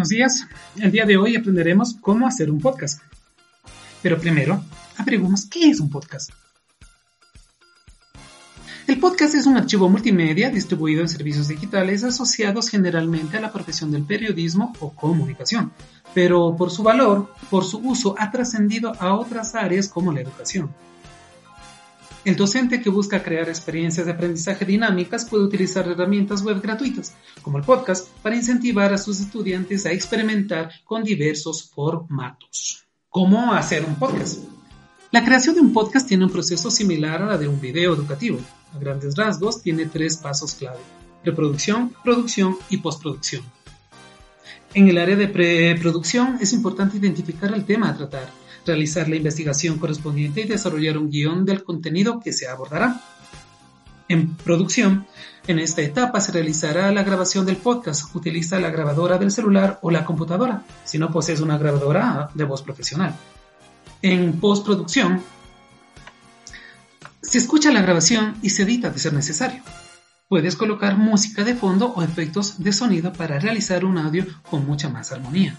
Buenos días. El día de hoy aprenderemos cómo hacer un podcast. Pero primero, averiguemos qué es un podcast. El podcast es un archivo multimedia distribuido en servicios digitales asociados generalmente a la profesión del periodismo o comunicación, pero por su valor, por su uso, ha trascendido a otras áreas como la educación. El docente que busca crear experiencias de aprendizaje dinámicas puede utilizar herramientas web gratuitas, como el podcast, para incentivar a sus estudiantes a experimentar con diversos formatos. ¿Cómo hacer un podcast? La creación de un podcast tiene un proceso similar a la de un video educativo. A grandes rasgos, tiene tres pasos clave. Preproducción, producción y postproducción. En el área de preproducción es importante identificar el tema a tratar, realizar la investigación correspondiente y desarrollar un guion del contenido que se abordará. En producción, en esta etapa se realizará la grabación del podcast. Utiliza la grabadora del celular o la computadora, si no posees una grabadora de voz profesional. En postproducción, se escucha la grabación y se edita de ser necesario. Puedes colocar música de fondo o efectos de sonido para realizar un audio con mucha más armonía.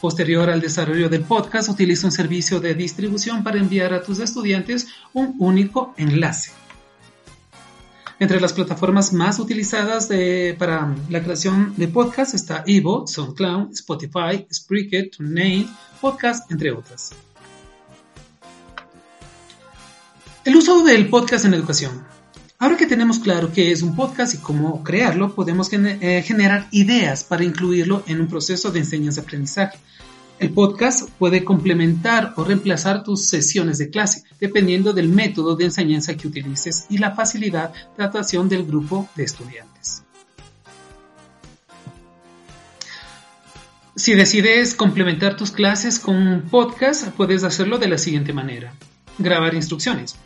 Posterior al desarrollo del podcast, utiliza un servicio de distribución para enviar a tus estudiantes un único enlace. Entre las plataformas más utilizadas para la creación de podcast está Evo, SoundCloud, Spotify, Spreaker, TuneIn, Podcast, entre otras. El uso del podcast en educación. Ahora que tenemos claro qué es un podcast y cómo crearlo, podemos eh, generar ideas para incluirlo en un proceso de enseñanza-aprendizaje. El podcast puede complementar o reemplazar tus sesiones de clase, dependiendo del método de enseñanza que utilices y la facilidad de adaptación del grupo de estudiantes. Si decides complementar tus clases con un podcast, puedes hacerlo de la siguiente manera. Grabar instrucciones.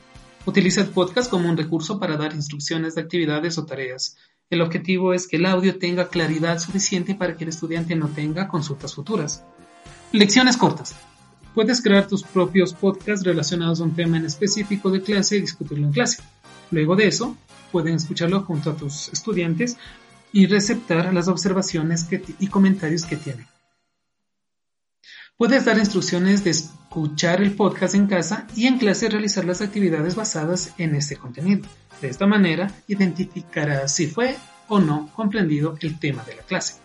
Utiliza el podcast como un recurso para dar instrucciones de actividades o tareas. El objetivo es que el audio tenga claridad suficiente para que el estudiante no tenga consultas futuras. Lecciones cortas. Puedes crear tus propios podcasts relacionados a un tema en específico de clase y discutirlo en clase. Luego de eso, pueden escucharlo junto a tus estudiantes y receptar las observaciones y comentarios que tienen. Puedes dar instrucciones de escuchar el podcast en casa y en clase realizar las actividades basadas en este contenido. De esta manera, identificarás si fue o no comprendido el tema de la clase.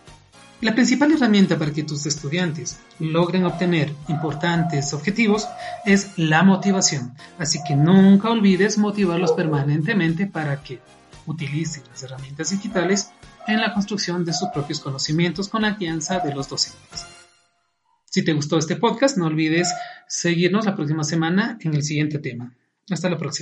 La principal herramienta para que tus estudiantes logren obtener importantes objetivos es la motivación, así que nunca olvides motivarlos permanentemente para que utilicen las herramientas digitales en la construcción de sus propios conocimientos con la guianza de los docentes. Si te gustó este podcast, no olvides seguirnos la próxima semana en el siguiente tema. Hasta la próxima.